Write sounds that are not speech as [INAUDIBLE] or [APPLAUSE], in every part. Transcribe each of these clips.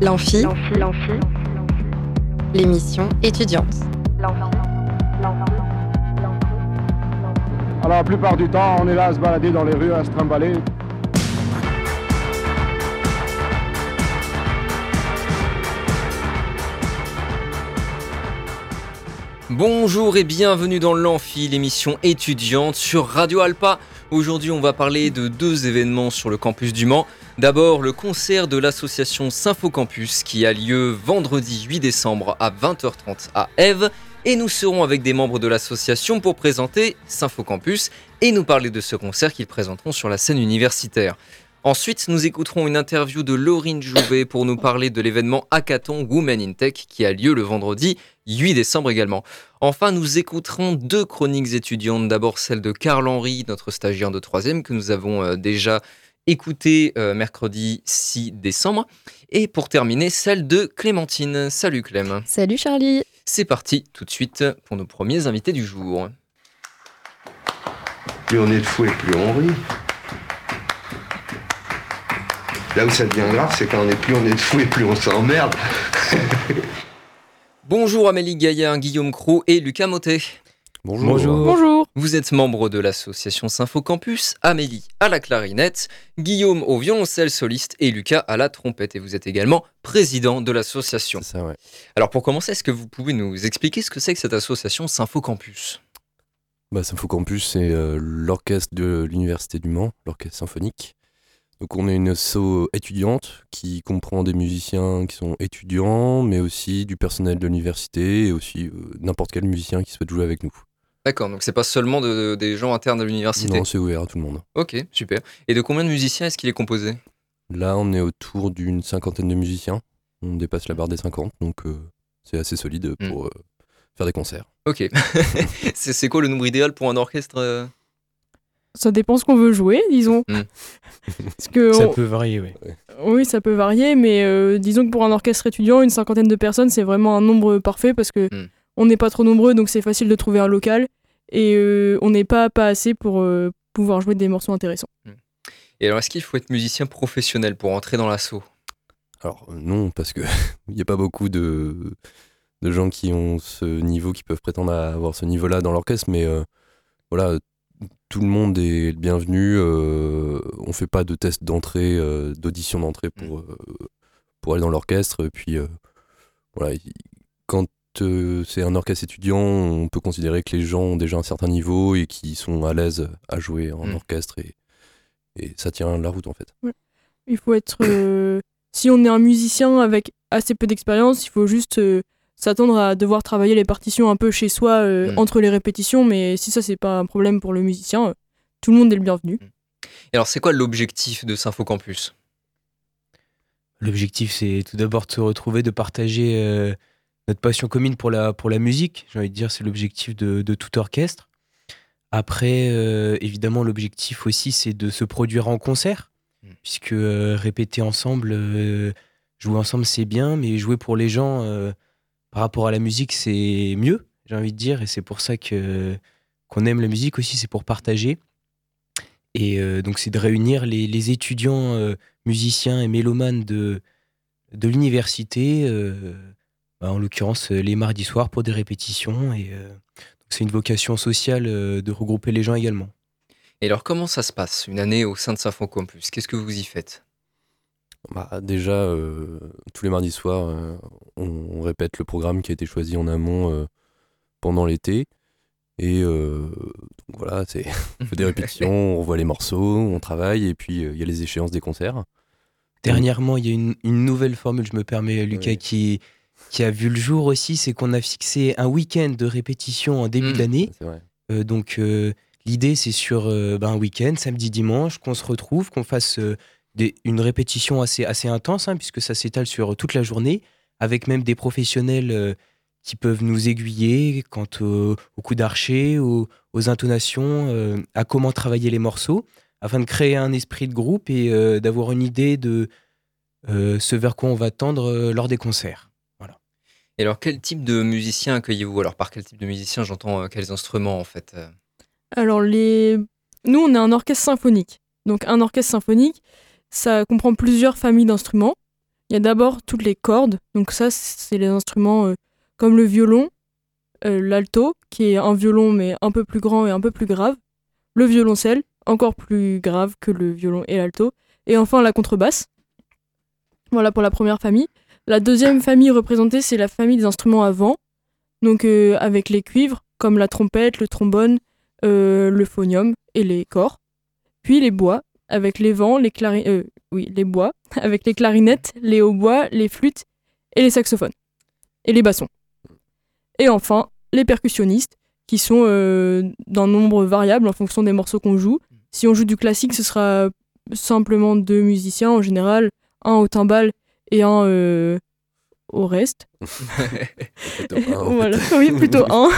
L'amphi, l'émission étudiante. Alors la plupart du temps, on est là à se balader dans les rues, à se trimballer. Bonjour et bienvenue dans l'Amphi, l'émission étudiante sur Radio Alpa. Aujourd'hui, on va parler de deux événements sur le campus du Mans. D'abord, le concert de l'association Symphocampus qui a lieu vendredi 8 décembre à 20h30 à Eve. Et nous serons avec des membres de l'association pour présenter Symphocampus et nous parler de ce concert qu'ils présenteront sur la scène universitaire. Ensuite, nous écouterons une interview de Laurine Jouvet pour nous parler de l'événement Hackathon Women in Tech qui a lieu le vendredi 8 décembre également. Enfin, nous écouterons deux chroniques étudiantes. D'abord celle de Karl Henry, notre stagiaire de 3 que nous avons euh, déjà écouté euh, mercredi 6 décembre. Et pour terminer, celle de Clémentine. Salut Clem. Salut Charlie. C'est parti tout de suite pour nos premiers invités du jour. Plus on est de fou et plus on rit. Là où ça devient grave, c'est quand on est plus on est de fou et plus on s'emmerde. [LAUGHS] Bonjour Amélie Gaillard, Guillaume Crou et Lucas Motet. Bonjour. Bonjour. Vous êtes membre de l'association Symphocampus, Amélie à la clarinette, Guillaume au violoncelle soliste et Lucas à la trompette. Et vous êtes également président de l'association. C'est ça, ouais. Alors pour commencer, est-ce que vous pouvez nous expliquer ce que c'est que cette association Symphocampus Bah, Symphocampus, c'est euh, l'orchestre de l'Université du Mans, l'orchestre symphonique. Donc on est une asso étudiante qui comprend des musiciens qui sont étudiants, mais aussi du personnel de l'université et aussi euh, n'importe quel musicien qui souhaite jouer avec nous. D'accord, donc c'est pas seulement de- des gens internes à l'université. Non, c'est ouvert à tout le monde. Ok, super. Et de combien de musiciens est-ce qu'il est composé? Là, on est autour d'une cinquantaine de musiciens. On dépasse la barre des 50, donc euh, c'est assez solide pour euh, faire des concerts. Ok. [LAUGHS] c'est quoi le nombre idéal pour un orchestre euh? Ça dépend ce qu'on veut jouer, disons. [LAUGHS] Parce que Ça on- peut varier, oui. Oui, ça peut varier, mais euh, disons que pour un orchestre étudiant, une cinquantaine de personnes, c'est vraiment un nombre parfait parce que Hmm. on n'est pas trop nombreux, donc c'est facile de trouver un local. Et euh, on n'est pas, pas assez pour euh, pouvoir jouer des morceaux intéressants. Et alors, est-ce qu'il faut être musicien professionnel pour entrer dans l'assaut? Alors non, parce que [LAUGHS] il n'y a pas beaucoup de, de gens qui ont ce niveau, qui peuvent prétendre à avoir ce niveau-là dans l'orchestre, mais euh, voilà, tout le monde est le bienvenu. euh, on fait pas de test d'entrée, euh, d'audition d'entrée pour, euh, pour aller dans l'orchestre. Et puis euh, voilà, il- euh, c'est un orchestre étudiant, on peut considérer que les gens ont déjà un certain niveau et qui sont à l'aise à jouer en Mm. orchestre et, et ça tient la route en fait. Il faut être. euh, si on est un musicien avec assez peu d'expérience, il faut juste euh, s'attendre à devoir travailler les partitions un peu chez soi euh, Mm. entre les répétitions. Mais si ça, c'est pas un problème pour le musicien, euh, tout le monde est le bienvenu. Et alors, c'est quoi l'objectif de Symphocampus L'objectif, c'est tout d'abord de se retrouver, de partager euh, notre passion commune pour la, pour la musique. J'ai envie de dire, c'est l'objectif de, de tout orchestre. Après, euh, évidemment, l'objectif aussi, c'est de se produire en concert, Mm. puisque euh, répéter ensemble, euh, jouer ensemble, c'est bien, mais jouer pour les gens par rapport à la musique, c'est mieux, j'ai envie de dire, et c'est pour ça que qu'on aime la musique aussi, c'est pour partager. Et donc, c'est de réunir les, les étudiants musiciens et mélomanes de, de l'université, bah, en l'occurrence euh, les mardis soirs pour des répétitions. Et euh, c'est une vocation sociale euh, de regrouper les gens également. Et alors, comment ça se passe une année au sein de Symphocampus Qu'est-ce que vous y faites? Bah, déjà, euh, tous les mardis soirs, euh, on, on répète le programme qui a été choisi en amont euh, pendant l'été. Et euh, donc voilà, c'est on fait des [LAUGHS] répétitions, on revoit les morceaux, on travaille, et puis euh, il y a les échéances des concerts. Dernièrement, il y a une, une nouvelle formule, je me permets, Lucas, qui, qui a vu le jour aussi, c'est qu'on a fixé un week-end de répétition en début Mm. d'année. Euh, donc euh, l'idée c'est sur euh, ben, un week-end, samedi, dimanche, qu'on se retrouve, qu'on fasse des- une répétition assez, assez intense, hein, puisque ça s'étale sur toute la journée, avec même des professionnels qui peuvent nous aiguiller quant au, au coup d'archer, aux, aux intonations, à comment travailler les morceaux, afin de créer un esprit de groupe et d'avoir une idée de ce vers quoi on va tendre lors des concerts. Et alors, quel type de musicien accueillez-vous? Alors, par quel type de musicien j'entends euh, quels instruments en fait euh? Alors, les... nous, on est un orchestre symphonique. Donc, un orchestre symphonique, ça comprend plusieurs familles d'instruments. Il y a d'abord toutes les cordes. Donc ça, c'est les instruments euh, comme le violon, l'alto, qui est un violon mais un peu plus grand et un peu plus grave, le violoncelle, encore plus grave que le violon et l'alto, et enfin la contrebasse. Voilà pour la première famille. La deuxième famille représentée, c'est la famille des instruments à vent, donc euh, avec les cuivres, comme la trompette, le trombone, euh, le phonium et les corps. Puis les bois, avec les vents, les euh, oui, les bois, [LAUGHS] avec les clarinettes, les hautbois, les flûtes et les saxophones. Et les bassons. Et enfin, les percussionnistes, qui sont euh, d'un nombre variable en fonction des morceaux qu'on joue. Si on joue du classique, ce sera simplement deux musiciens en général, un au timbal et un euh, au reste. [LAUGHS] Plutôt un, [LAUGHS] voilà, oui, plutôt [LAUGHS] un.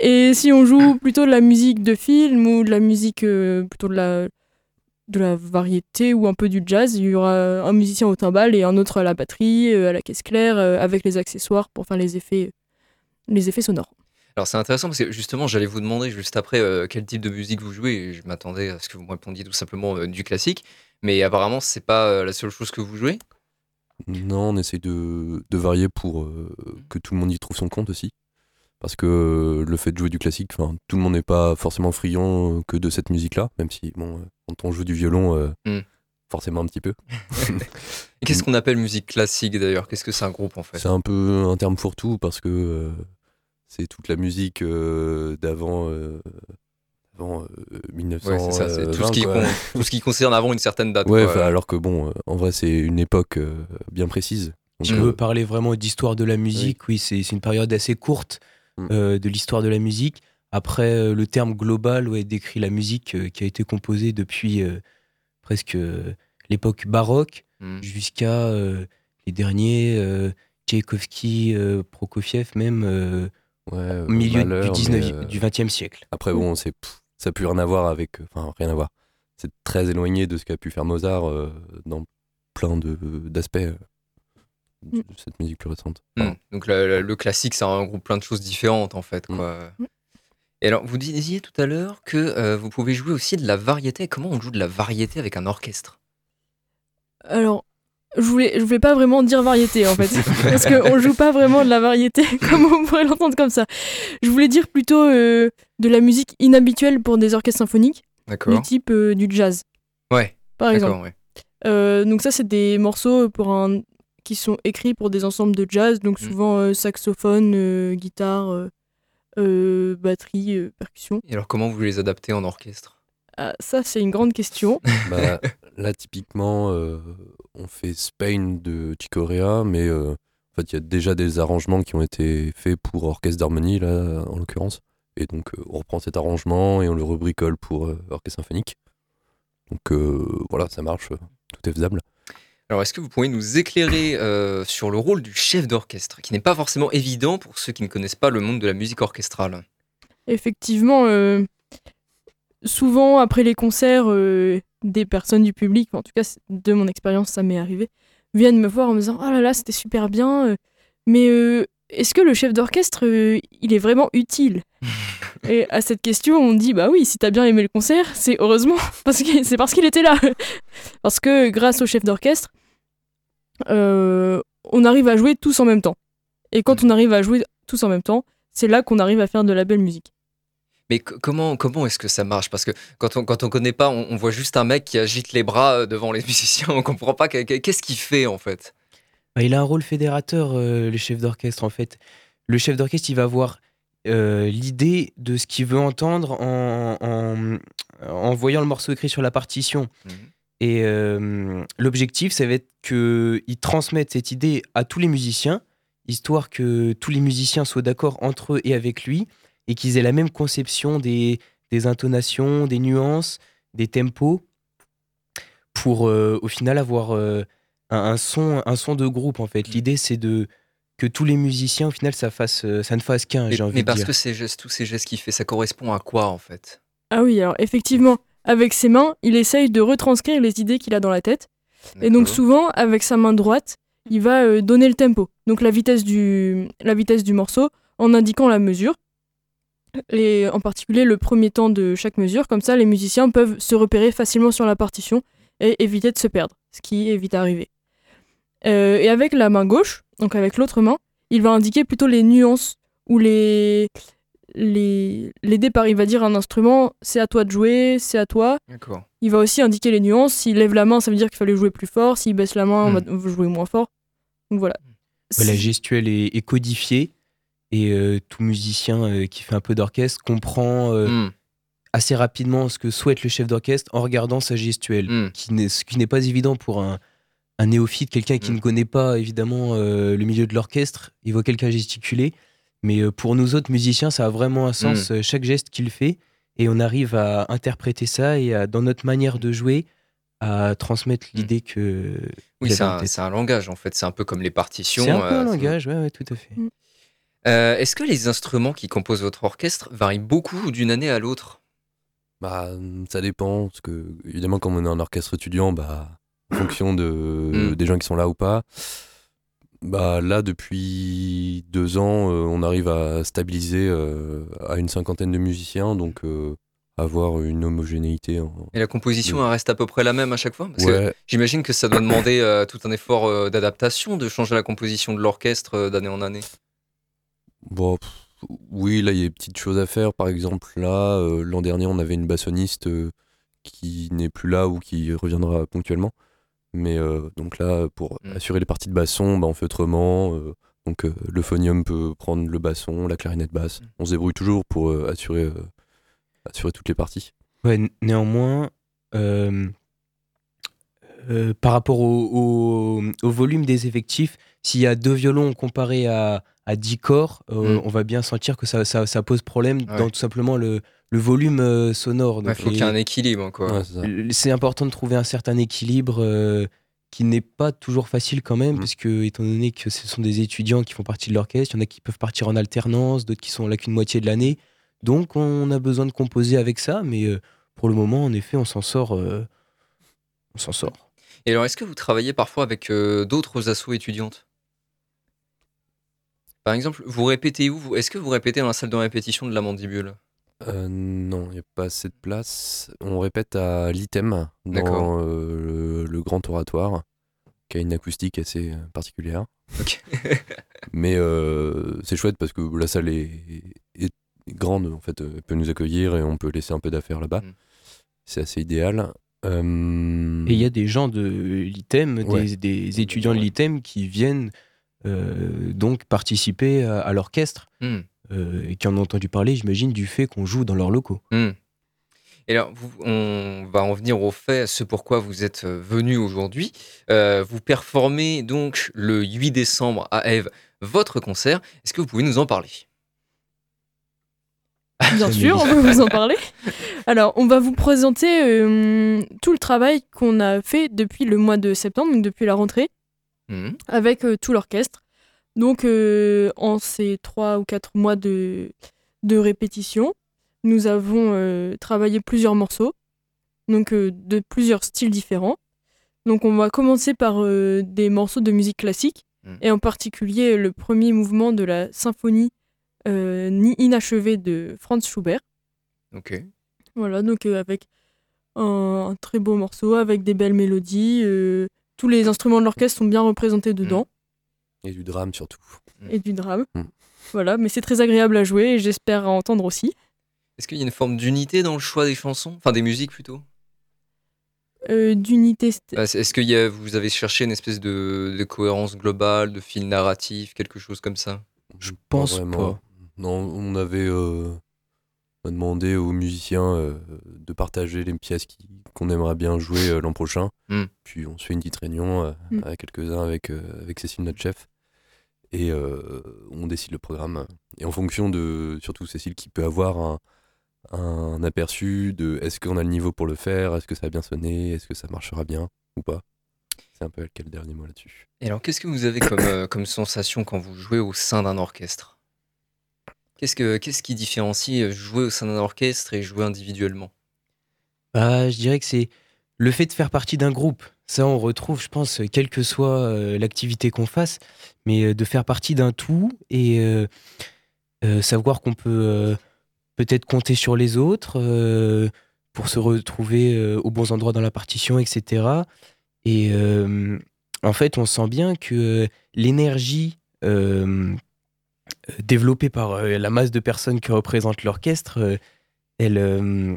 Et si on joue plutôt de la musique de film ou de la musique euh, plutôt de la de la variété ou un peu du jazz, il y aura un musicien au timbal et un autre à la batterie, euh, à la caisse claire, avec les accessoires pour faire les effets, les effets sonores. Alors c'est intéressant parce que justement j'allais vous demander juste après euh, quel type de musique vous jouez et je m'attendais à ce que vous me répondiez tout simplement euh, du classique mais apparemment c'est pas euh, la seule chose que vous jouez? Non, on essaye de, de varier pour euh, que tout le monde y trouve son compte aussi. Parce que euh, le fait de jouer du classique, tout le monde n'est pas forcément friand euh, que de cette musique-là, même si bon, quand on joue du violon, euh, Mm. forcément un petit peu. [LAUGHS] Qu'est-ce qu'on appelle musique classique d'ailleurs? Qu'est-ce que c'est un groupe en fait? C'est un peu un terme fourre-tout parce que euh, c'est toute la musique d'avant avant, euh, 1900. Ouais, c'est ça, c'est tout, euh, ce qui 20, quoi. con- tout ce qui concerne avant une certaine date. Ouais, quoi. alors que bon, euh, en vrai, c'est une époque euh, bien précise. Mm. euh, veux parler vraiment d'histoire de la musique, oui, c'est c'est une période assez courte Mm. euh, de l'histoire de la musique. Après, euh, le terme global ouais, décrit la musique euh, qui a été composée depuis euh, presque euh, l'époque baroque Mm. jusqu'à euh, les derniers, euh, Tchaïkovski, euh, Prokofiev, même euh, ouais, euh, au milieu du, 19, mais, euh, du 20e siècle. Après, bon, c'est, ça n'a plus rien à voir avec. euh, Enfin, rien à voir. C'est très éloigné de ce qu'a pu faire Mozart euh, dans plein de, d'aspects euh, de Mm. cette musique plus récente. Mm. Enfin, Donc la- le classique, ça regroupe plein de choses différentes en fait. Quoi. Mm. Et alors, vous disiez tout à l'heure que euh, vous pouvez jouer aussi de la variété. Comment on joue de la variété avec un orchestre? Alors, je voulais, je voulais pas vraiment dire variété en fait, [LAUGHS] parce qu'on joue pas vraiment de la variété [LAUGHS] comme on pourrait l'entendre comme ça. Je voulais dire plutôt euh, de la musique inhabituelle pour des orchestres symphoniques, du type euh, du jazz, Ouais, par exemple. d'accord. Ouais. Euh, donc ça, c'est des morceaux pour un... qui sont écrits pour des ensembles de jazz, donc Mm. souvent saxophone, guitare, batterie, percussion. Et alors, comment vous les adaptez en orchestre? Ah, ça, c'est une grande question. [LAUGHS] bah, là, typiquement, euh, on fait Spain de Chicorea, mais euh, en fait, il y a déjà des arrangements qui ont été faits pour orchestre d'harmonie, là, en l'occurrence. Et donc, euh, on reprend cet arrangement et on le rebricole pour euh, orchestre symphonique. Donc, euh, voilà, ça marche, tout est faisable. Alors, est-ce que vous pourriez nous éclairer euh, sur le rôle du chef d'orchestre, qui n'est pas forcément évident pour ceux qui ne connaissent pas le monde de la musique orchestrale? Effectivement, euh, souvent après les concerts, euh, des personnes du public, en tout cas de mon expérience ça m'est arrivé, viennent me voir en me disant Oh là là, c'était super bien, euh, mais euh, est-ce que le chef d'orchestre, il est vraiment utile? [LAUGHS] Et à cette question, on dit Bah oui, si t'as bien aimé le concert, c'est heureusement, [LAUGHS] parce que c'est parce qu'il était là. [LAUGHS] parce que grâce au chef d'orchestre, on arrive à jouer tous en même temps. Et quand on arrive à jouer tous en même temps, c'est là qu'on arrive à faire de la belle musique. Mais comment, comment est-ce que ça marche? Parce que quand on quand on connaît pas, on, on voit juste un mec qui agite les bras euh, devant les [LAUGHS] musiciens, on comprend pas que- que- qu'est-ce qu'il fait en fait? Bah, il a un rôle fédérateur, euh, le chef d'orchestre, en fait. Le chef d'orchestre, il va avoir euh, l'idée de ce qu'il veut entendre en, en, en voyant le morceau écrit sur la partition. Mhm. Et euh, l'objectif, ça va être qu'il transmette cette idée à tous les musiciens, histoire que tous les musiciens soient d'accord entre eux et avec lui, et qu'ils aient la même conception des, des intonations, des nuances, des tempos, pour euh, au final avoir euh, un, un son, un son de groupe en fait. Mm. L'idée c'est de que tous les musiciens au final ça fasse, euh, ça ne fasse qu'un. Mais, J'ai envie mais de parce dire. que ces gestes, tous ces gestes qu'il fait, ça correspond à quoi en fait? Ah oui, alors effectivement, avec ses mains, il essaye de retranscrire les idées qu'il a dans la tête. Et donc souvent, avec sa main droite, il va euh, donner le tempo, donc la vitesse du, la vitesse du morceau, en indiquant la mesure. Et en particulier le premier temps de chaque mesure, comme ça les musiciens peuvent se repérer facilement sur la partition et éviter de se perdre, ce qui est vite arrivé. Euh, et avec la main gauche, donc avec l'autre main, il va indiquer plutôt les nuances ou les, les, les départs. Il va dire à un instrument, c'est à toi de jouer, c'est à toi. Il va aussi indiquer les nuances. S'il lève la main, ça veut dire qu'il fallait jouer plus fort. S'il baisse la main, Hmm. on va jouer moins fort. Donc voilà. La gestuelle est, est codifiée et euh, tout musicien euh, qui fait un peu d'orchestre comprend euh, Hmm, assez rapidement ce que souhaite le chef d'orchestre en regardant sa gestuelle, hmm. qui n'est- ce qui n'est pas évident pour un, un néophyte, quelqu'un qui Mm. ne connaît pas évidemment euh, le milieu de l'orchestre. Il voit quelqu'un gesticuler, mais euh, pour nous autres musiciens, ça a vraiment un sens, chaque geste qu'il fait, et on arrive à interpréter ça et à, dans notre manière de jouer, à transmettre l'idée que. Oui, c'est un, tête. c'est un langage en fait. C'est un peu comme les partitions. C'est un peu euh, un langage, ouais, ouais, tout à fait. Euh, Est-ce que les instruments qui composent votre orchestre varient beaucoup d'une année à l'autre? Bah, ça dépend, parce que évidemment, comme on est un orchestre étudiant, bah, en fonction de, Mm. des gens qui sont là ou pas, bah là, depuis deux ans, euh, on arrive à stabiliser euh, à une cinquantaine de musiciens, donc avoir une homogénéité. En... Et la composition elle reste à peu près la même à chaque fois? Ouais, J'imagine que ça doit demander euh, tout un effort euh, d'adaptation, de changer la composition de l'orchestre euh, d'année en année. Bon, pff, oui, là, il y a des petites choses à faire. Par exemple, là, euh, l'an dernier, on avait une bassoniste euh, qui n'est plus là ou qui reviendra ponctuellement. Mais euh, donc là, pour Mm. assurer les parties de basson, bah, on fait autrement. euh, donc euh, le phonium peut prendre le basson, la clarinette basse. Mm. On se débrouille toujours pour euh, assurer, euh, assurer toutes les parties. Ouais, néanmoins, euh, par rapport au, au- au volume des effectifs, s'il y a deux violons comparés à, à 10 corps, euh, Mm. on va bien sentir que ça, ça- ça pose problème Ouais. dans tout simplement le, le volume euh, sonore. Il faut qu'il y ait un équilibre. Quoi. Ouais, c'est important de trouver un certain équilibre euh, qui n'est pas toujours facile quand même, Mm. parce que étant donné que ce sont des étudiants qui font partie de l'orchestre, il y en a qui peuvent partir en alternance, d'autres qui sont là qu'une moitié de l'année. Donc on a besoin de composer avec ça, mais euh, pour le moment, en effet, on s'en sort. euh, on s'en sort. Et alors, est-ce que vous travaillez parfois avec euh, d'autres assos étudiantes? Par exemple, vous répétez où vous- Est-ce que vous répétez dans la salle de répétition de la mandibule? Euh, non, il n'y a pas assez de place. On répète à l'ITEM, D'accord. dans euh, le, le grand oratoire, qui a une acoustique assez euh, particulière. Ok. [LAUGHS] Mais euh, c'est chouette parce que la salle est, est grande, en fait, euh, elle peut nous accueillir et on peut laisser un peu d'affaires là-bas. Mm. C'est assez idéal. Euh, Et il y a des gens de l'ITEM, Ouais. des, des étudiants de l'ITEM qui viennent euh, donc participer à, à l'orchestre Hmm, euh, et qui en ont entendu parler, j'imagine, du fait qu'on joue dans leurs locaux. hmm. Et alors, vous- on va en venir au fait, ce pourquoi vous êtes venu aujourd'hui. Vous performez donc le 8 décembre à Eve votre concert. Est-ce que vous pouvez nous en parler? Bien sûr, on peut vous en parler. Alors, on va vous présenter euh, tout le travail qu'on a fait depuis le mois de septembre, donc depuis la rentrée, Hmm, avec euh, tout l'orchestre. Donc, euh, en ces trois ou quatre mois de, de répétition, nous avons travaillé plusieurs morceaux, donc de plusieurs styles différents. Donc, on va commencer par des morceaux de musique classique, Mm. et en particulier le premier mouvement de la symphonie ni- inachevée de Franz Schubert. Ok. Voilà, donc euh, avec un, un très beau morceau, avec des belles mélodies. euh, tous les instruments de l'orchestre sont bien représentés dedans, Et du drame surtout. et du drame. Mm. Voilà, mais c'est très agréable à jouer et j'espère à entendre aussi. Est-ce qu'il y a une forme d'unité dans le choix des chansons? Enfin, des musiques plutôt? Euh, D'unité. Euh, Est-ce que y a- vous avez cherché une espèce de, de cohérence globale, de fil narratif, quelque chose comme ça? Je pense vraiment. pas. Non, on avait euh, on a demandé aux musiciens euh, de partager les pièces qui- qu'on aimerait bien jouer euh, l'an prochain. Mm. Puis on se fait une petite réunion euh, Mm. à quelques-uns avec, euh, avec Cécile, notre chef. Et euh, on décide le programme. Et en fonction de, surtout Cécile, qui peut avoir un, un aperçu de est-ce qu'on a le niveau pour le faire, est-ce que ça a bien sonné, est-ce que ça marchera bien? Ou pas? C'est un peu elle qui a le dernier mot là-dessus. Et alors, qu'est-ce que vous avez comme, euh, comme sensation quand vous jouez au sein d'un orchestre? Qu'est-ce que qu'est-ce qui différencie euh, jouer au sein d'un orchestre et jouer individuellement? Bah, je dirais que c'est le fait de faire partie d'un groupe. Ça, on retrouve, je pense, quelle que soit euh, l'activité qu'on fasse, mais euh, de faire partie d'un tout et euh, euh, savoir qu'on peut euh, peut-être compter sur les autres euh, pour se retrouver euh, aux bons endroits dans la partition, etc. Et euh, en fait, on sent bien que l'énergie euh, euh, développée par euh, la masse de personnes qui représentent l'orchestre, euh, elle, euh,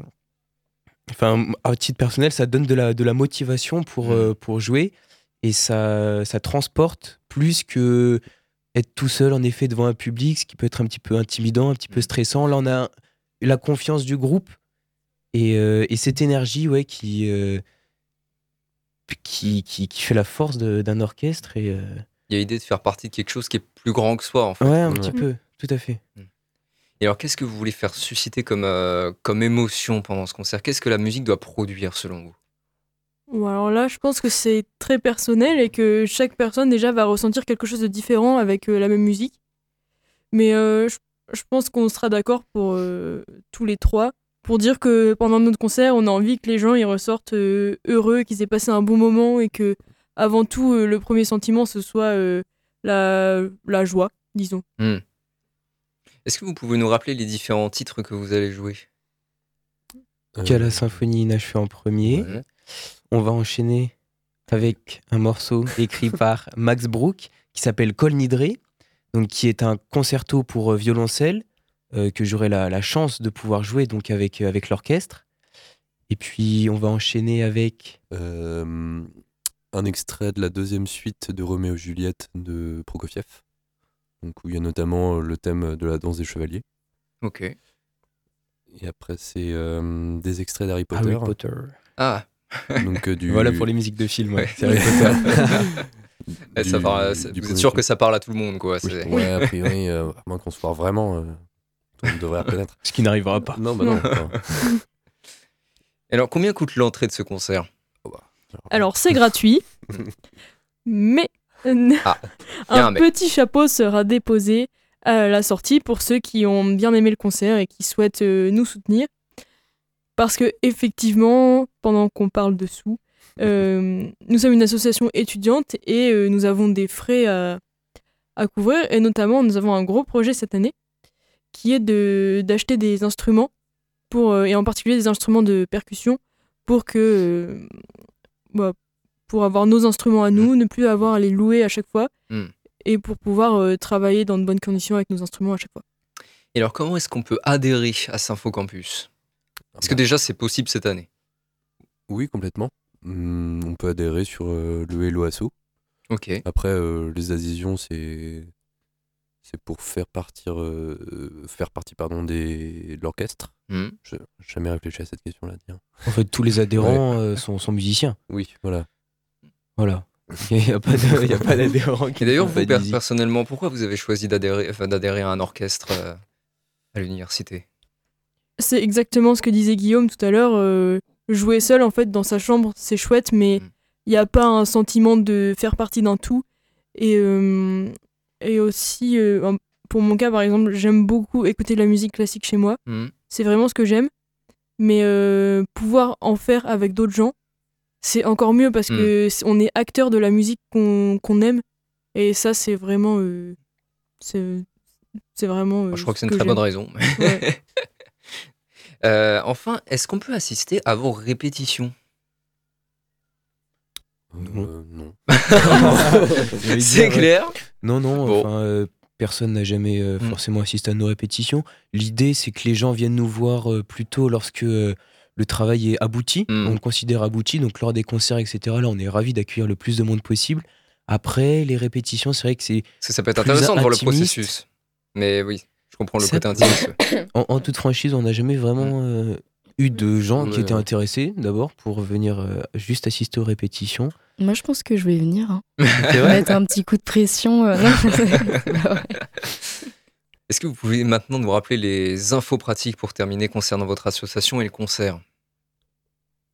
enfin, à titre personnel, ça donne de la, de la motivation pour, euh, pour jouer et ça, ça transporte plus que être tout seul en effet devant un public, ce qui peut être un petit peu intimidant, un petit peu Mhm. stressant. Là, on a la confiance du groupe et, euh, et cette énergie ouais, qui, euh, qui, qui, qui fait la force d'un orchestre. Et, euh, Il y a l'idée de faire partie de quelque chose qui est plus grand que soi, en fait. ouais, un petit peu, tout à fait. Et alors, qu'est-ce que vous voulez faire susciter comme, euh, comme émotion pendant ce concert? Qu'est-ce que la musique doit produire, selon vous? Bon, alors là, je pense que c'est très personnel et que chaque personne déjà va ressentir quelque chose de différent avec euh, la même musique. Mais euh, je, je pense qu'on sera d'accord pour euh, tous les trois pour dire que pendant notre concert, on a envie que les gens ils ressortent euh, heureux, qu'ils aient passé un bon moment et que avant tout euh, le premier sentiment ce soit euh, la, la joie, disons. Est-ce que vous pouvez nous rappeler les différents titres que vous allez jouer? Euh, Qu'à la symphonie inachevée en premier. Ouais. On va enchaîner avec un morceau [LAUGHS] écrit par Max Bruch qui s'appelle Col Nidré, donc qui est un concerto pour euh, violoncelle euh, que j'aurai la, la chance de pouvoir jouer donc avec, euh, avec l'orchestre. Et puis on va enchaîner avec euh, un extrait de la deuxième suite de Roméo et Juliette de Prokofiev, donc où il y a notamment le thème de la danse des chevaliers. Ok. Et après, c'est euh, des extraits d'Harry Potter. Harry Potter. Ah, [LAUGHS] Donc, euh, du, Voilà pour les musiques de films. ouais, Harry Potter. [LAUGHS] eh, ça du- parle- du vous êtes sûr que ça parle à tout le monde, quoi. Oui. Ouais, a [LAUGHS] priori, euh, à moins qu'on se foire vraiment, euh, monde devrait reconnaître. Ce qui n'arrivera pas. Non, bah non. Et Alors, combien coûte l'entrée de ce concert? Alors c'est gratuit, [LAUGHS] mais Ah, [LAUGHS] un petit chapeau sera déposé à la sortie pour ceux qui ont bien aimé le concert et qui souhaitent euh, nous soutenir. Parce que effectivement, pendant qu'on parle de sous, [LAUGHS] euh, nous sommes une association étudiante et euh, nous avons des frais à, à couvrir et notamment nous avons un gros projet cette année qui est de d'acheter des instruments pour et en particulier des instruments de percussion pour que bah, pour avoir nos instruments à nous, ne plus avoir à les louer à chaque fois Mm. et pour pouvoir euh, travailler dans de bonnes conditions avec nos instruments à chaque fois. Et alors, comment est-ce qu'on peut adhérer à Sympho Campus? Est-ce que déjà c'est possible cette année? Oui, complètement. Hum, on peut adhérer sur euh, le Hello Asso. Ok. Après, euh, les adhésions, c'est c'est pour faire partir, euh, faire partie pardon, des, de l'orchestre. Hmm. Je n'ai jamais réfléchi à cette question-là. tiens. En fait, tous les adhérents euh, sont, sont musiciens. Oui, voilà. Voilà. [LAUGHS] Il n'y a pas d'adhérents qui Et d'ailleurs, vous per- personnellement, pourquoi vous avez choisi d'adhérer enfin, d'adhérer à un orchestre euh, à l'université? C'est exactement ce que disait Guillaume tout à l'heure. euh, jouer seul, en fait, dans sa chambre, c'est chouette, mais Mm. il n'y a pas un sentiment de faire partie d'un tout. Et, euh, et aussi, euh, pour mon cas, par exemple, j'aime beaucoup écouter de la musique classique chez moi. Hmm. C'est vraiment ce que j'aime. Mais euh, pouvoir en faire avec d'autres gens, c'est encore mieux parce Mm. que on est acteur de la musique qu'on aime. Et ça, c'est vraiment. euh, c'est c'est vraiment. euh, Je crois que ce c'est une très bonne raison. Ouais. [LAUGHS] Euh, enfin, est-ce qu'on peut assister à vos répétitions? Euh, non. [LAUGHS] C'est clair Non, non, Bon. enfin, euh, personne n'a jamais euh, Mm. forcément assisté à nos répétitions. L'idée, c'est que les gens viennent nous voir euh, plutôt lorsque le travail est abouti. Mm. On le considère abouti, donc lors des concerts, etc. Là, on est ravis d'accueillir le plus de monde possible. Après, les répétitions, c'est vrai que c'est. Parce que ça peut être intéressant de voir le processus. Mais oui, je comprends le Ça côté ouais. [COUGHS] En, en toute franchise, on n'a jamais vraiment euh, eu de gens qui étaient intéressés, d'abord, pour venir euh, juste assister aux répétitions. Moi, je pense que je vais venir. hein. [LAUGHS] Mettre un petit coup de pression. euh. [LAUGHS] [LAUGHS] Est-ce que vous pouvez maintenant nous rappeler les infos pratiques pour terminer concernant votre association et le concert?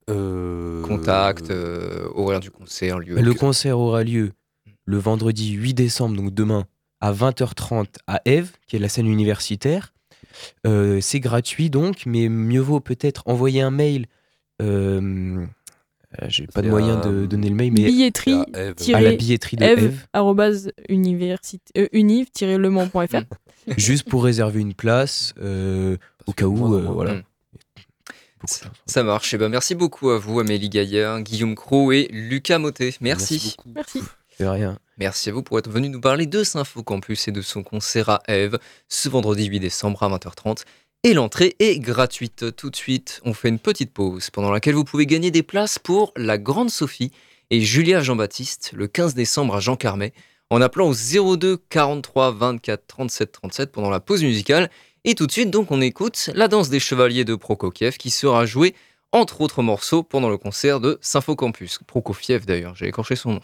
Euh, Contact, euh, horaire du concert, lieu. Le que- concert aura lieu le vendredi 8 décembre, donc demain, à 20h30 à Eve, qui est la scène universitaire. Euh, c'est gratuit donc, mais mieux vaut peut-être envoyer un mail. Euh, euh, J'ai pas de moyen de donner le mail, mais Billetterie à la billetterie de eve, euh, univ-lemans.fr. juste pour réserver une place, euh, au cas où, euh, voilà. Mm. Ça marche. Eh ben, merci beaucoup à vous, Amélie Gaillard, Guillaume Cros et Lucas Motet. Merci. beaucoup. Merci. De rien. Merci à vous pour être venu nous parler de Sympho Campus et de son concert à Eve ce vendredi 8 décembre à 20h30. Et l'entrée est gratuite. Tout de suite, on fait une petite pause pendant laquelle vous pouvez gagner des places pour la Grande Sophie et Julia Jean-Baptiste le 15 décembre à Jean Carmet en appelant au 02 43 24 37 37 pendant la pause musicale. Et tout de suite, donc, on écoute la danse des chevaliers de Prokofiev qui sera jouée entre autres morceaux pendant le concert de Sympho Campus. Prokofiev d'ailleurs, j'ai écorché son nom.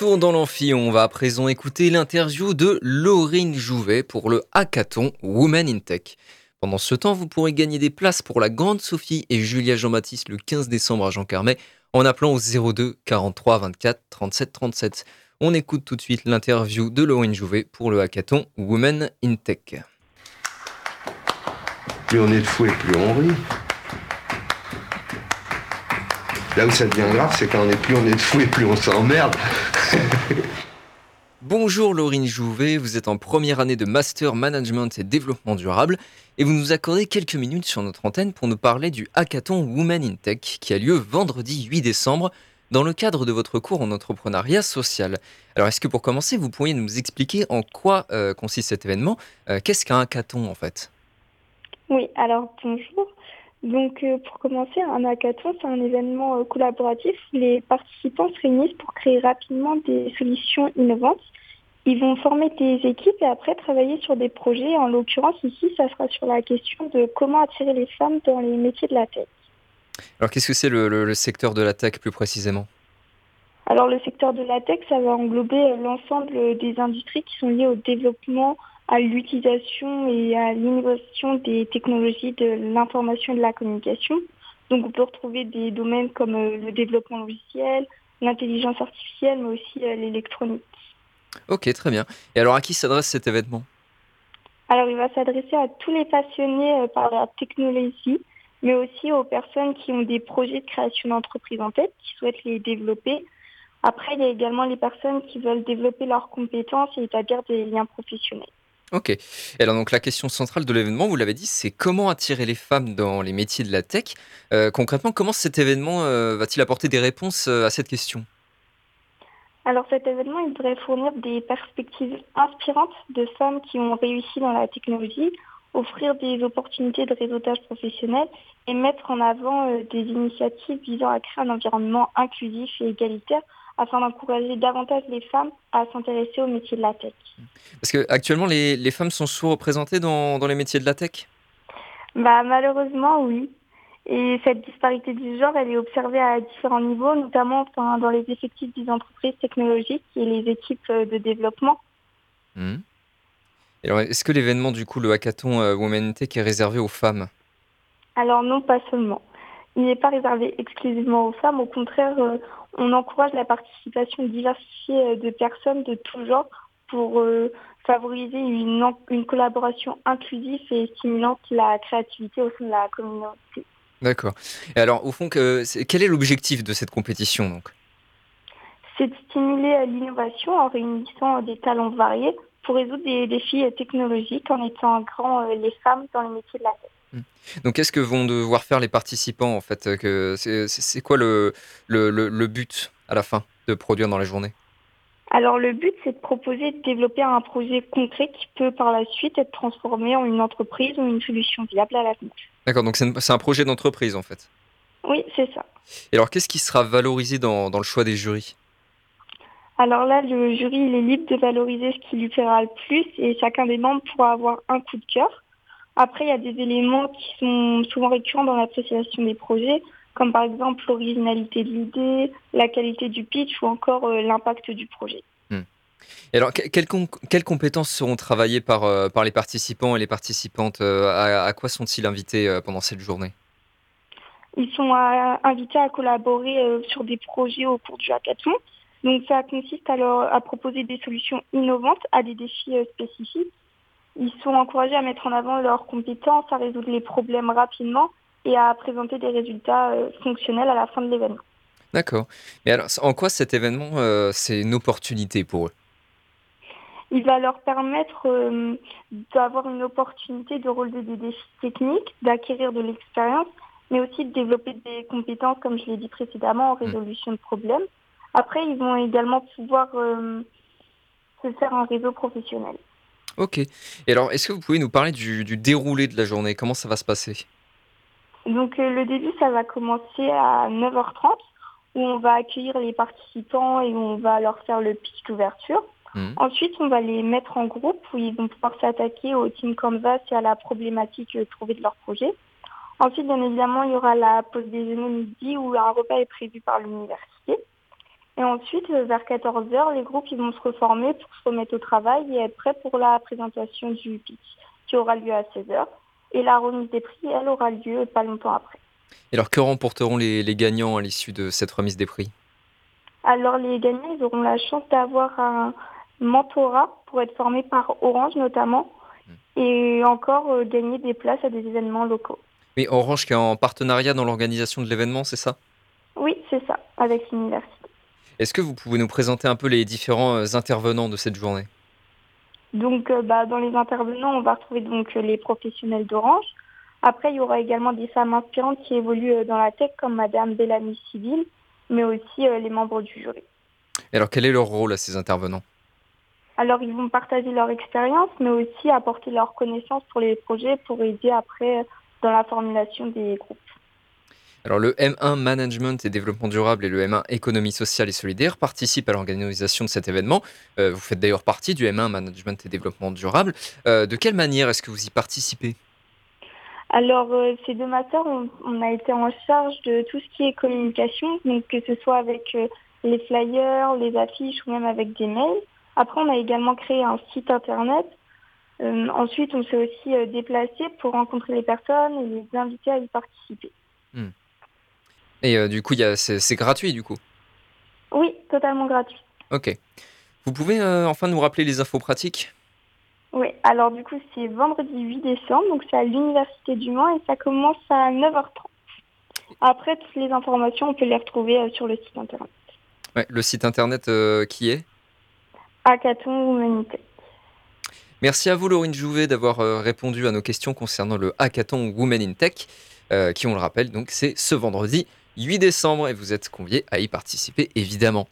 Dans l'amphi, on va à présent écouter l'interview de Laurine Jouvet pour le hackathon Women in Tech. Pendant ce temps, vous pourrez gagner des places pour la Grande Sophie et Julia Jean-Baptiste le 15 décembre à Jean Carmet en appelant au 02 43 24 37 37. On écoute tout de suite l'interview de Laurine Jouvet pour le hackathon Women in Tech. Plus on est de fou et plus on rit. Là où ça devient grave, c'est quand on est plus on est de fou et plus on s'emmerde. [LAUGHS] Bonjour Laurine Jouvet, vous êtes en première année de Master Management et Développement Durable et vous nous accordez quelques minutes sur notre antenne pour nous parler du hackathon Women in Tech qui a lieu vendredi 8 décembre dans le cadre de votre cours en entrepreneuriat social. Alors est-ce que pour commencer, vous pourriez nous expliquer en quoi euh, consiste cet événement? Euh, Qu'est-ce qu'un hackathon en fait? Oui, alors bonjour. Donc euh, pour commencer, un hackathon, c'est un événement euh, collaboratif où les participants se réunissent pour créer rapidement des solutions innovantes. Ils vont former des équipes et après travailler sur des projets. En l'occurrence, ici, ça sera sur la question de comment attirer les femmes dans les métiers de la tech. Alors qu'est-ce que c'est le, le- le secteur de la tech plus précisément? Alors le secteur de la tech, ça va englober euh, l'ensemble des industries qui sont liées au développement, à l'utilisation et à l'innovation des technologies de l'information et de la communication. Donc on peut retrouver des domaines comme euh, le développement logiciel, l'intelligence artificielle, mais aussi euh, l'électronique. Ok, très bien. Et alors à qui s'adresse cet événement? Alors il va s'adresser à tous les passionnés euh, par la technologie, mais aussi aux personnes qui ont des projets de création d'entreprise en tête, qui souhaitent les développer. Après, il y a également les personnes qui veulent développer leurs compétences et établir des liens professionnels. Ok. Alors donc la question centrale de l'événement, vous l'avez dit, c'est comment attirer les femmes dans les métiers de la tech. Euh, concrètement, comment cet événement euh, va-t-il apporter des réponses euh, à cette question? Alors cet événement, il devrait fournir des perspectives inspirantes de femmes qui ont réussi dans la technologie, offrir des opportunités de réseautage professionnel et mettre en avant des initiatives visant à créer un environnement inclusif et égalitaire afin d'encourager davantage les femmes à s'intéresser aux métiers de la tech. Parce que actuellement, les, les femmes sont sous-représentées dans, dans les métiers de la tech? Bah, malheureusement, oui. Et cette disparité du genre, elle est observée à différents niveaux, notamment enfin, dans les effectifs des entreprises technologiques et les équipes euh, de développement. Alors, est-ce que l'événement, du coup, le hackathon euh, Women Tech est réservé aux femmes? Alors non, pas seulement. Il n'est pas réservé exclusivement aux femmes. Au contraire, euh, on encourage la participation diversifiée euh, de personnes de tout genre pour euh, favoriser une, collaboration inclusive et stimulante la créativité au sein de la communauté. D'accord. Et alors, au fond, quel est l'objectif de cette compétition donc? C'est de stimuler l'innovation en réunissant des talents variés pour résoudre des défis technologiques en étant grand les femmes dans les métiers de la tech. Donc, qu'est-ce que vont devoir faire les participants en fait euh, que C'est quoi le, le, le- le but à la fin de produire dans la journée Alors le but, c'est de proposer de développer un projet concret qui peut par la suite être transformé en une entreprise ou une solution viable à l'avenir. D'accord, donc c'est un projet d'entreprise en fait. Oui, c'est ça. Et alors, qu'est-ce qui sera valorisé dans, dans le choix des jurys? Alors là, le jury, il est libre de valoriser ce qui lui plaira le plus et chacun des membres pourra avoir un coup de cœur. Après, il y a des éléments qui sont souvent récurrents dans l'appréciation des projets, comme par exemple l'originalité de l'idée, la qualité du pitch ou encore euh, l'impact du projet. Et alors, que- quelles, com- quelles compétences seront travaillées par, euh, par les participants et les participantes euh, à, à quoi sont-ils invités pendant cette journée? Ils sont invités à collaborer sur des projets au cours du hackathon. Donc ça consiste alors à proposer des solutions innovantes à des défis spécifiques. Ils sont encouragés à mettre en avant leurs compétences, à résoudre les problèmes rapidement et à présenter des résultats euh, fonctionnels à la fin de l'événement. D'accord. Mais alors, en quoi cet événement, euh, c'est une opportunité pour eux? Il va leur permettre euh, d'avoir une opportunité de relever des défis techniques, d'acquérir de l'expérience, mais aussi de développer des compétences, comme je l'ai dit précédemment, en résolution de problèmes. Après, ils vont également pouvoir euh, se faire un réseau professionnel. Ok. Et alors, est-ce que vous pouvez nous parler du, du déroulé de la journée? Comment ça va se passer? Donc euh, le début, ça va commencer à 9h30, où on va accueillir les participants et on va leur faire le pitch d'ouverture. Mhm. Ensuite, on va les mettre en groupe où ils vont pouvoir s'attaquer au team canvas et à la problématique euh, trouvée de leur projet. Ensuite, bien évidemment, il y aura la pause déjeuner midi où un repas est prévu par l'université. Et ensuite, euh, vers 14h, les groupes ils vont se reformer pour se remettre au travail et être prêts pour la présentation du pitch qui aura lieu à 16h. Et la remise des prix, elle aura lieu pas longtemps après. Et alors, que remporteront les, les gagnants à l'issue de cette remise des prix? Alors les gagnants, ils auront la chance d'avoir un mentorat pour être formés par Orange notamment et encore euh, gagner des places à des événements locaux. Mais Orange qui est en partenariat dans l'organisation de l'événement, c'est ça? Oui, c'est ça, avec l'université. Est-ce que vous pouvez nous présenter un peu les différents euh, intervenants de cette journée? Donc, euh, bah, dans les intervenants, on va retrouver donc euh, les professionnels d'Orange. Après, il y aura également des femmes inspirantes qui évoluent dans la tech, comme Madame Bellamy Civil, mais aussi euh, les membres du jury. Et alors, quel est leur rôle à ces intervenants? Alors, ils vont partager leur expérience, mais aussi apporter leurs connaissances pour les projets pour aider après dans la formulation des groupes. Alors, le M1 Management et Développement Durable et le M1 Économie Sociale et Solidaire participent à l'organisation de cet événement. Euh, vous faites d'ailleurs partie du M1 Management et Développement Durable. Euh, de quelle manière est-ce que vous y participez? Alors, euh, ces deux masters, on, on a été en charge de tout ce qui est communication, donc que ce soit avec les flyers, les affiches ou même avec des mails. Après, on a également créé un site internet. Euh, ensuite, on s'est aussi déplacé pour rencontrer les personnes et les inviter à y participer. Et euh, du coup, c'est gratuit, du coup Oui, totalement gratuit. Ok. Vous pouvez euh, enfin nous rappeler les infos pratiques? Oui, alors du coup, c'est vendredi 8 décembre, donc c'est à l'Université du Mans et ça commence à 9h30. Après, toutes les informations, on peut les retrouver euh, sur le site internet. Ouais, Le site internet qui est? Hackathon Humanité. Merci à vous, Laurine Jouvet, d'avoir répondu à nos questions concernant le hackathon Women in Tech, qui, on le rappelle, donc c'est ce vendredi 8 décembre, et vous êtes conviés à y participer, évidemment.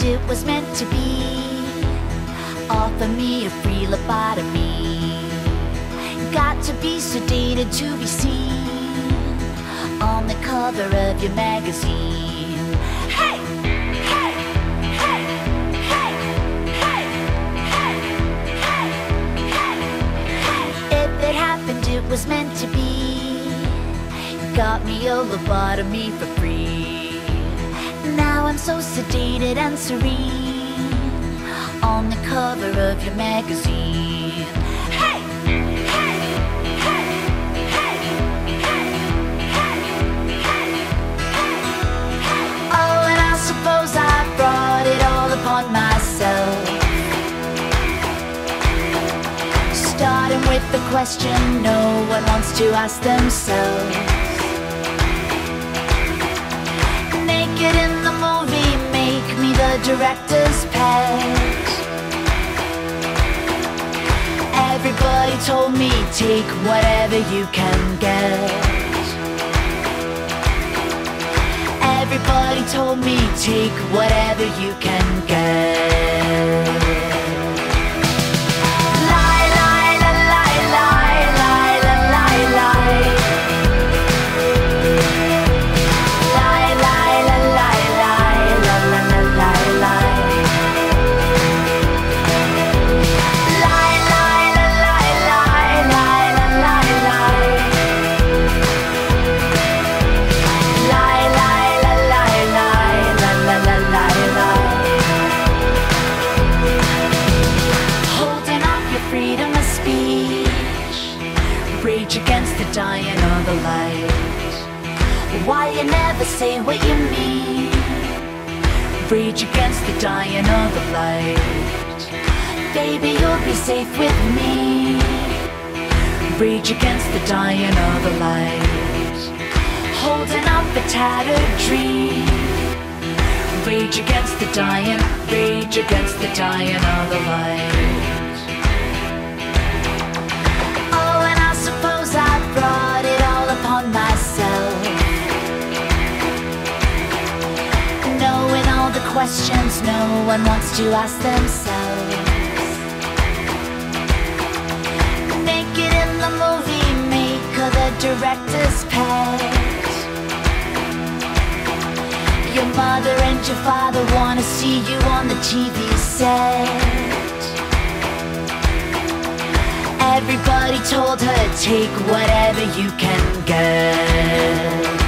It was meant to be. Offer me a free lobotomy. Got to be sedated to be seen on the cover of your magazine. Happened, it was meant to be. Got me a lobotomy for free. Now I'm so sedated and serene on the cover of your magazine. The question no one wants to ask themselves. Naked in the movie, make me the director's pet. Everybody told me take whatever you can get. Everybody told me take whatever you can get. Say what you mean? Rage against the dying of the light. Baby, you'll be safe with me. Rage against the dying of the light. Holding up a tattered dream. Rage against the dying, rage against the dying of the light. Questions no one wants to ask themselves. Naked in the movie maker, the director's pet. Your mother and your father wanna see you on the TV set. Everybody told her, take whatever you can get.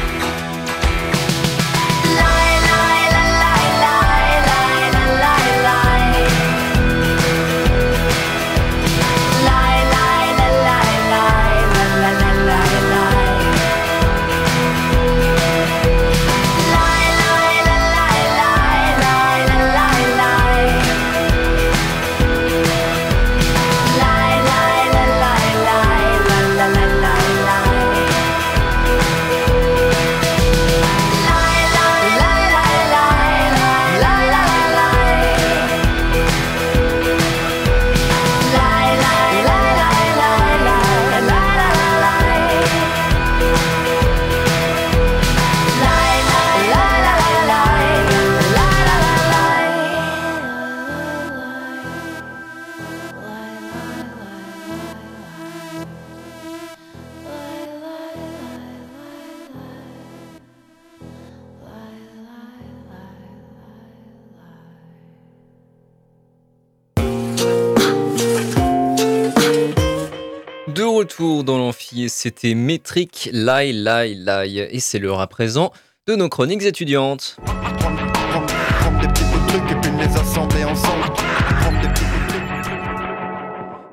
C'était Métrique Lie Lie Lie. Et c'est l'heure à présent de nos chroniques étudiantes.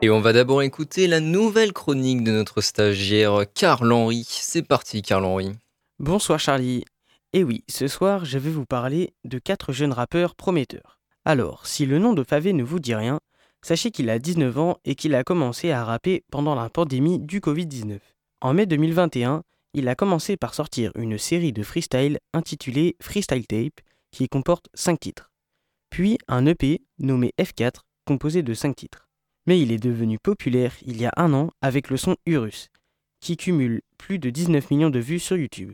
Et on va d'abord écouter la nouvelle chronique de notre stagiaire Carl Henry. C'est parti, Carl Henry. Bonsoir Charlie. Et oui, ce soir, je vais vous parler de quatre jeunes rappeurs prometteurs. Alors, si le nom de Favé ne vous dit rien, sachez qu'il a 19 ans et qu'il a commencé à rapper pendant la pandémie du Covid-19. En mai 2021, il a commencé par sortir une série de freestyle intitulée Freestyle Tape qui comporte 5 titres. Puis un EP nommé F4 composé de 5 titres. Mais il est devenu populaire il y a un an avec le son Urus, qui cumule plus de 19 millions de vues sur YouTube.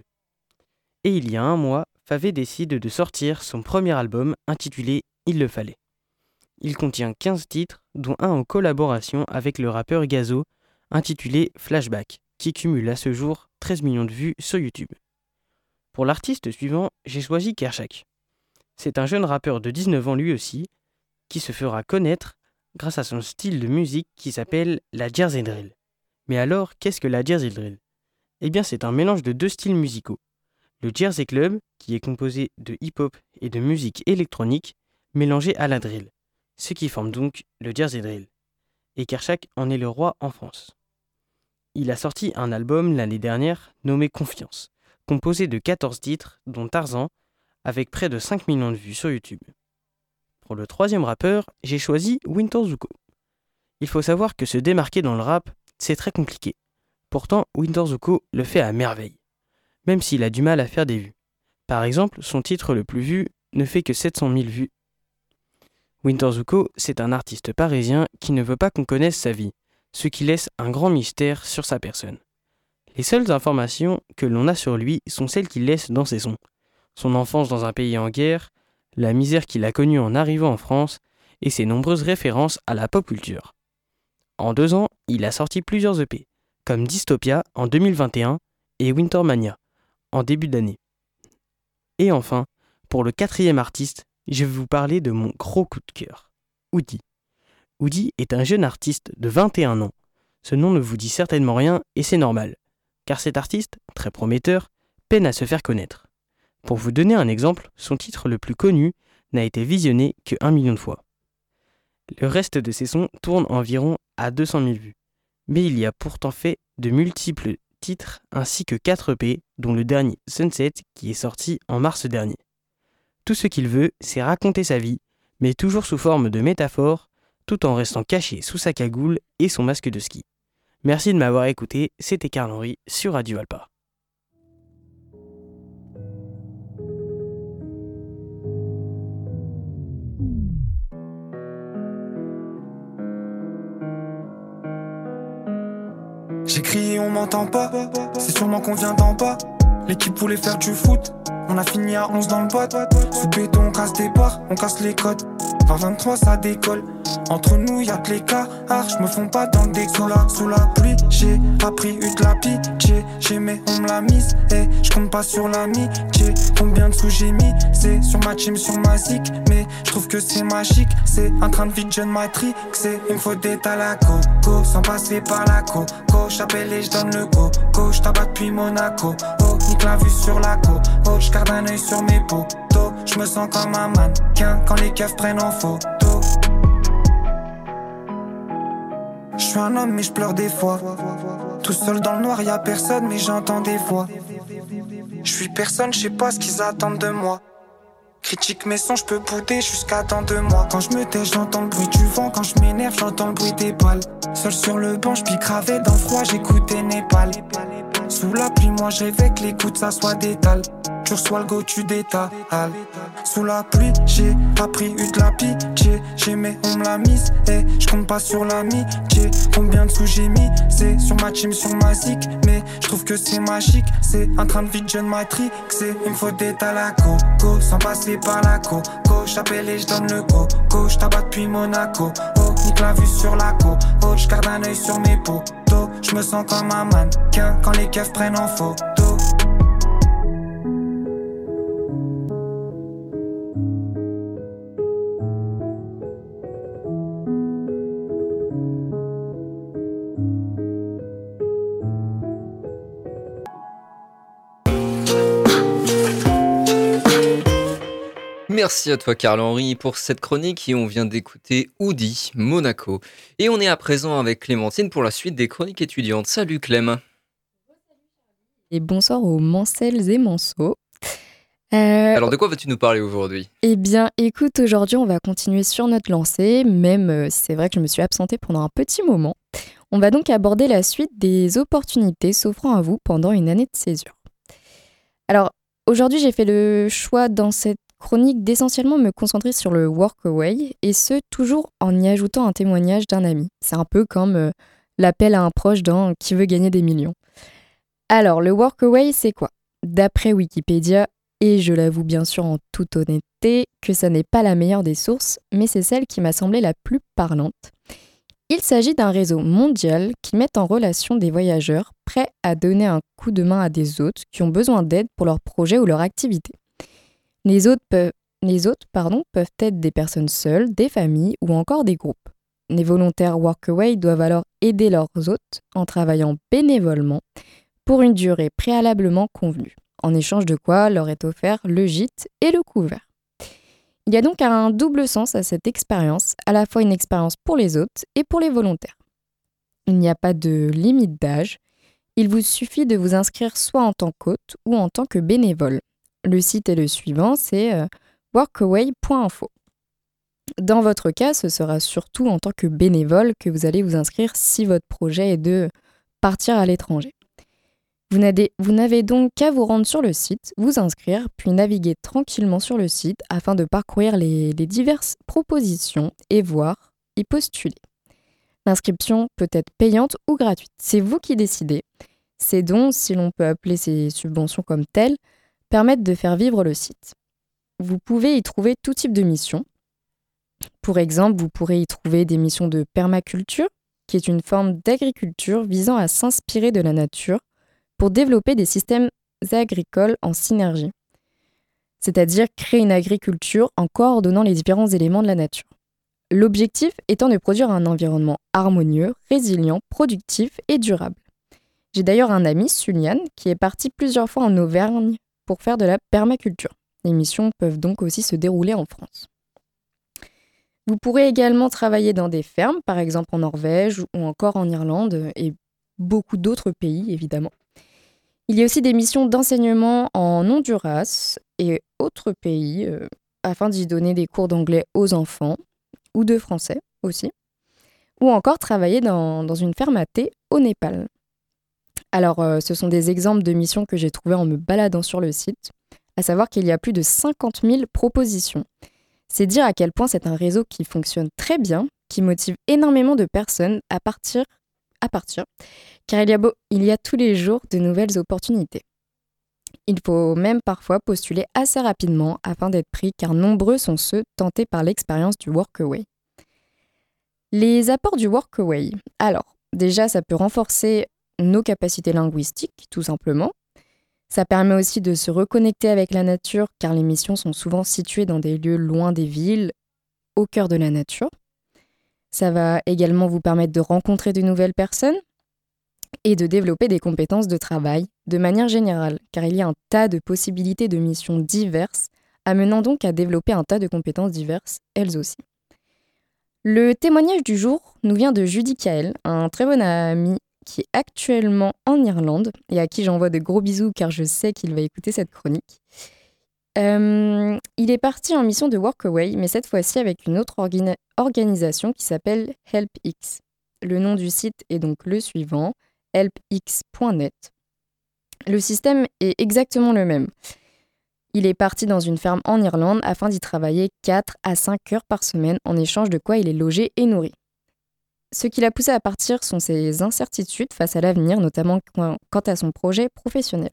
Et il y a un mois, Favé décide de sortir son premier album intitulé Il le fallait. Il contient 15 titres, dont un en collaboration avec le rappeur Gazo, intitulé Flashback, qui cumule à ce jour 13 millions de vues sur YouTube. Pour l'artiste suivant, j'ai choisi Kershak. C'est un jeune rappeur de 19 ans lui aussi, qui se fera connaître grâce à son style de musique qui s'appelle la Jersey Drill. Mais alors, qu'est-ce que la Jersey Drill? Eh bien, c'est un mélange de deux styles musicaux. Le Jersey Club, qui est composé de hip-hop et de musique électronique, mélangée à la drill, ce qui forme donc le Jersey Drill. Et Kershak en est le roi en France. Il a sorti un album l'année dernière nommé Confiance, composé de 14 titres, dont Tarzan, avec près de 5 millions de vues sur YouTube. Pour le troisième rappeur, j'ai choisi Winter Zuko. Il faut savoir que se démarquer dans le rap, c'est très compliqué. Pourtant, Winter Zuko le fait à merveille, même s'il a du mal à faire des vues. Par exemple, son titre le plus vu ne fait que 700 000 vues. Winter Zuko, c'est un artiste parisien qui ne veut pas qu'on connaisse sa vie, ce qui laisse un grand mystère sur sa personne. Les seules informations que l'on a sur lui sont celles qu'il laisse dans ses sons. Son enfance dans un pays en guerre, la misère qu'il a connue en arrivant en France et ses nombreuses références à la pop culture. En deux ans, il a sorti plusieurs EP, comme Dystopia en 2021 et Wintermania en début d'année. Et enfin, pour le quatrième artiste, je vais vous parler de mon gros coup de cœur, Oudi. Oudi est un jeune artiste de 21 ans. Ce nom ne vous dit certainement rien et c'est normal, car cet artiste, très prometteur, peine à se faire connaître. Pour vous donner un exemple, son titre le plus connu n'a été visionné que 1 million de fois. Le reste de ses sons tourne environ à 200 000 vues. Mais il y a pourtant fait de multiples titres ainsi que 4 EP, dont le dernier Sunset qui est sorti en mars dernier. Tout ce qu'il veut, c'est raconter sa vie, mais toujours sous forme de métaphore, tout en restant caché sous sa cagoule et son masque de ski. Merci de m'avoir écouté, c'était Carl Henry sur Radio Alpa. J'ai crié, on m'entend pas. C'est sûrement qu'on vient d'en bas. L'équipe voulait faire du foot. On a fini à 11 dans le boîte. Sous béton, on casse des barres, on casse les codes. Par 23 ça décolle. Entre nous y a que l'écart, je me fonds pas dans le décor. Sous la pluie, j'ai appris eu de la pitié. J'aimais, on me l'a mise, et je compte pas sur l'amitié. Combien de sous j'ai mis, c'est sur ma team, sur ma zik. Mais je trouve que c'est magique, c'est un train de vie de jeune matrix. C'est il me faut des la coco, sans passer par la coco. J'appelle et je donne le go, go, j'tabatte depuis Monaco. Oh, nique la vue sur la co, oh, j'garde un œil sur mes potos. Je me sens comme un mannequin quand les keufs prennent en photo. Je suis un homme mais je pleure des fois. Tout seul dans le noir, y a personne mais j'entends des voix. Je suis personne, je sais pas ce qu'ils attendent de moi. Critique mes sons, je peux jusqu'à dans deux mois. Quand je me tais, j'entends le bruit du vent. Quand je m'énerve, j'entends le bruit des balles. Seul sur le banc, je gravé dans le froid, j'écoute Népal. Sous la pluie, moi je rêvais que l'écoute ça soit d'étal. Tu reçois le go, tu détales. Sous la pluie, j'ai appris eu de la pitié. J'aimais, on me l'a mise. Et je compte pas sur l'amitié. Combien de sous j'ai mis C'est sur ma team, sur ma zik. Mais je trouve que c'est magique. C'est un train de vie de jeune matrix. C'est une faute d'état la coco. Sans passer par la coco. J'appelle et je donne le go. Go, j'tabatte depuis Monaco. Oh, nique la vue sur la co. Oh, j'garde un œil sur mes potos. Je me sens comme un mannequin quand les keufs prennent en photo. Merci à toi Carl-Henri pour cette chronique et on vient d'écouter Oudi, Monaco. Et on est à présent avec Clémentine pour la suite des chroniques étudiantes. Salut Clem. Et bonsoir aux Mancelles et Manceaux. Euh, Alors de quoi vas-tu nous parler aujourd'hui? Eh bien écoute, aujourd'hui on va continuer sur notre lancée, même euh, si c'est vrai que je me suis absentée pendant un petit moment. On va donc aborder la suite des opportunités s'offrant à vous pendant une année de césure. Alors aujourd'hui j'ai fait le choix dans cette chronique d'essentiellement me concentrer sur le workaway, et ce, toujours en y ajoutant un témoignage d'un ami. C'est un peu comme euh, l'appel à un proche dans Qui veut gagner des millions? Alors, le workaway, c'est quoi? D'après Wikipédia, et je l'avoue bien sûr en toute honnêteté, que ça n'est pas la meilleure des sources, mais c'est celle qui m'a semblé la plus parlante. Il s'agit d'un réseau mondial qui met en relation des voyageurs prêts à donner un coup de main à des autres qui ont besoin d'aide pour leur projet ou leur activité. Les autres, peuvent, peuvent être des personnes seules, des familles ou encore des groupes. Les volontaires Workaway doivent alors aider leurs hôtes en travaillant bénévolement pour une durée préalablement convenue, en échange de quoi leur est offert le gîte et le couvert. Il y a donc un double sens à cette expérience, à la fois une expérience pour les hôtes et pour les volontaires. Il n'y a pas de limite d'âge, il vous suffit de vous inscrire soit en tant qu'hôte ou en tant que bénévole, le site est le suivant, c'est euh, workaway.info. Dans votre cas, ce sera surtout en tant que bénévole que vous allez vous inscrire si votre projet est de partir à l'étranger. Vous n'avez donc qu'à vous rendre sur le site, vous inscrire, puis naviguer tranquillement sur le site afin de parcourir les, diverses propositions et voir, y postuler. L'inscription peut être payante ou gratuite. C'est vous qui décidez. Ces dons, si l'on peut appeler ces subventions comme telles, permettent de faire vivre le site. Vous pouvez y trouver tout type de missions. Pour exemple, vous pourrez y trouver des missions de permaculture, qui est une forme d'agriculture visant à s'inspirer de la nature pour développer des systèmes agricoles en synergie, c'est-à-dire créer une agriculture en coordonnant les différents éléments de la nature. L'objectif étant de produire un environnement harmonieux, résilient, productif et durable. J'ai d'ailleurs un ami, Suliane, qui est parti plusieurs fois en Auvergne pour faire de la permaculture. Les missions peuvent donc aussi se dérouler en France. Vous pourrez également travailler dans des fermes, par exemple en Norvège ou encore en Irlande et beaucoup d'autres pays évidemment. Il y a aussi des missions d'enseignement en Honduras et autres pays euh, afin d'y donner des cours d'anglais aux enfants ou de français aussi. Ou encore travailler dans, dans une ferme à thé au Népal. Alors, euh, ce sont des exemples de missions que j'ai trouvées en me baladant sur le site, à savoir qu'il y a plus de 50 000 propositions. C'est dire à quel point c'est un réseau qui fonctionne très bien, qui motive énormément de personnes à partir, à partir car il y, a il y a tous les jours de nouvelles opportunités. Il faut même parfois postuler assez rapidement afin d'être pris car nombreux sont ceux tentés par l'expérience du workaway. Les apports du workaway. Alors, déjà, ça peut renforcer nos capacités linguistiques, tout simplement. Ça permet aussi de se reconnecter avec la nature car les missions sont souvent situées dans des lieux loin des villes, au cœur de la nature. Ça va également vous permettre de rencontrer de nouvelles personnes et de développer des compétences de travail de manière générale, car il y a un tas de possibilités de missions diverses, amenant donc à développer un tas de compétences diverses, elles aussi. Le témoignage du jour nous vient de Judy Kael, un très bon ami qui est actuellement en Irlande et à qui j'envoie de gros bisous car je sais qu'il va écouter cette chronique. Euh, il est parti en mission de Workaway, mais cette fois-ci avec une autre organisation qui s'appelle HelpX. Le nom du site est donc le suivant, helpx.net. Le système est exactement le même. Il est parti dans une ferme en Irlande afin d'y travailler 4 à 5 heures par semaine en échange de quoi il est logé et nourri. Ce qui l'a poussé à partir sont ses incertitudes face à l'avenir, notamment quant à son projet professionnel.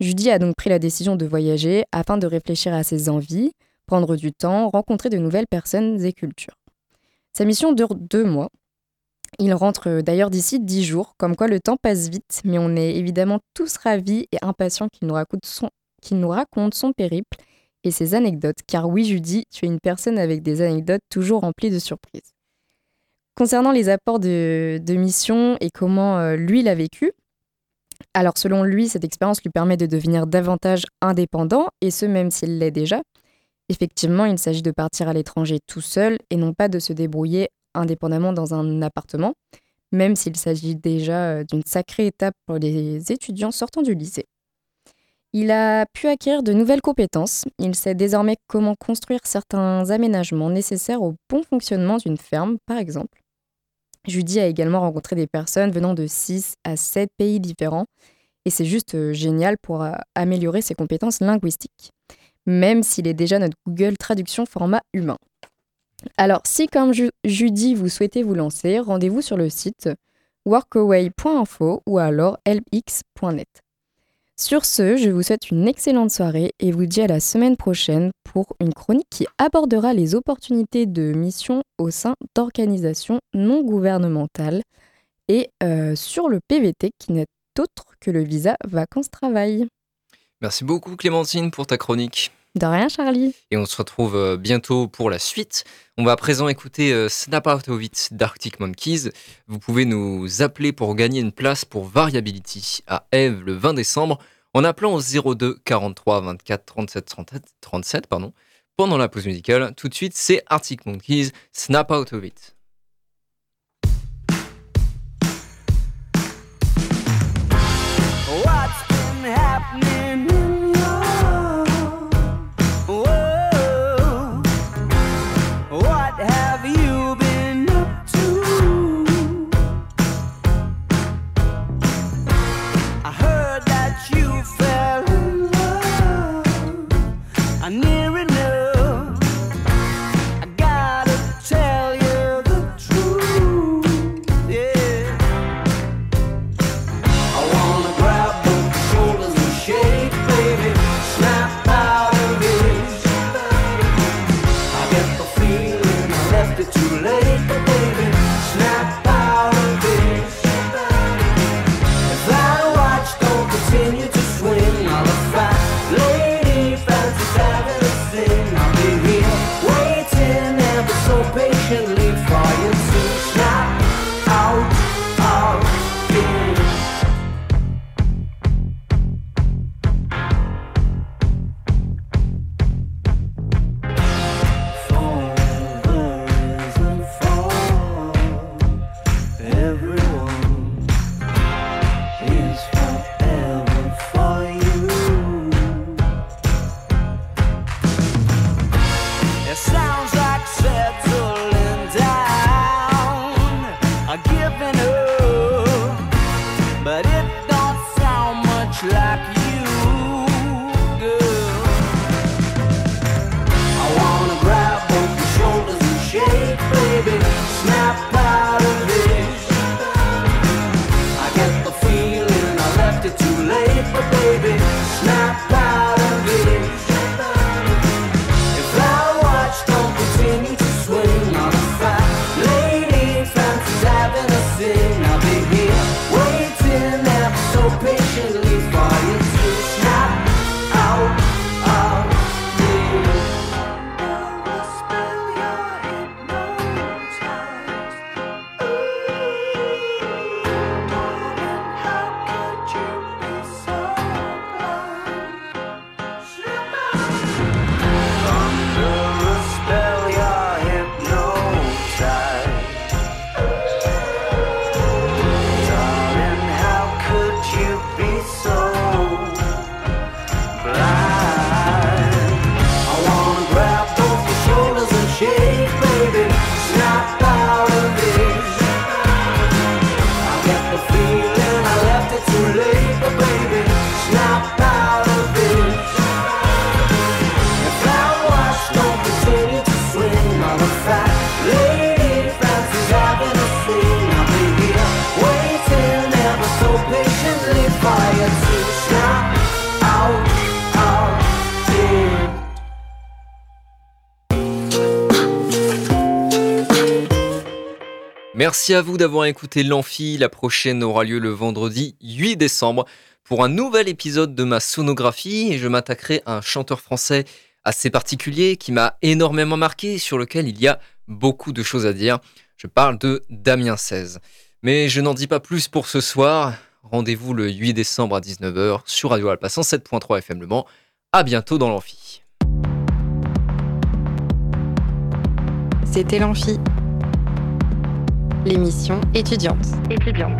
Judy a donc pris la décision de voyager afin de réfléchir à ses envies, prendre du temps, rencontrer de nouvelles personnes et cultures. Sa mission dure deux mois il rentre d'ailleurs d'ici dix jours, comme quoi le temps passe vite, mais on est évidemment tous ravis et impatients qu'il nous, raconte son, nous raconte son périple et ses anecdotes, car oui Judy, tu es une personne avec des anecdotes toujours remplies de surprises. Concernant les apports de, mission et comment euh, lui l'a vécu, alors selon lui, cette expérience lui permet de devenir davantage indépendant, et ce même s'il l'est déjà. Effectivement, il s'agit de partir à l'étranger tout seul et non pas de se débrouiller indépendamment dans un appartement, même s'il s'agit déjà euh, d'une sacrée étape pour les étudiants sortant du lycée. Il a pu acquérir de nouvelles compétences. Il sait désormais comment construire certains aménagements nécessaires au bon fonctionnement d'une ferme, par exemple. Judy a également rencontré des personnes venant de 6 à 7 pays différents, et c'est juste euh, génial pour euh, améliorer ses compétences linguistiques, même s'il est déjà notre Google Traduction format humain. Alors, si comme Judy, vous souhaitez vous lancer, rendez-vous sur le site workaway.info ou alors helpx.net. Sur ce, je vous souhaite une excellente soirée et vous dis à la semaine prochaine pour une chronique qui abordera les opportunités de mission au sein d'organisations non gouvernementales et euh, sur le PVT qui n'est autre que le visa vacances-travail. Merci beaucoup Clémentine pour ta chronique. De rien, Charlie. Et on se retrouve euh, bientôt pour la suite. On va à présent écouter euh, Snap Out of It d'Arctic Monkeys. Vous pouvez nous appeler pour gagner une place pour Variability à Eve le 20 décembre en appelant au 02 43 24 37 37, 37 pardon, pendant la pause musicale. Tout de suite, c'est Arctic Monkeys, Snap Out of It. Merci à vous d'avoir écouté l'Amphi. La prochaine aura lieu le vendredi 8 décembre pour un nouvel épisode de ma sonographie et je m'attaquerai à un chanteur français assez particulier qui m'a énormément marqué, sur lequel il y a beaucoup de choses à dire. Je parle de Damien 16. Mais je n'en dis pas plus pour ce soir. Rendez-vous le 8 décembre à 19h sur Radio Alpa 107.3 FM Le Mans. À bientôt dans l'Amphi. C'était l'Amphi, l'émission étudiante. Étudiante.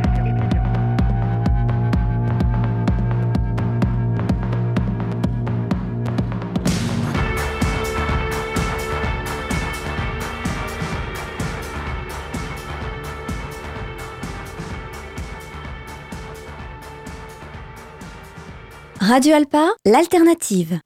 Radio Alpa, l'alternative.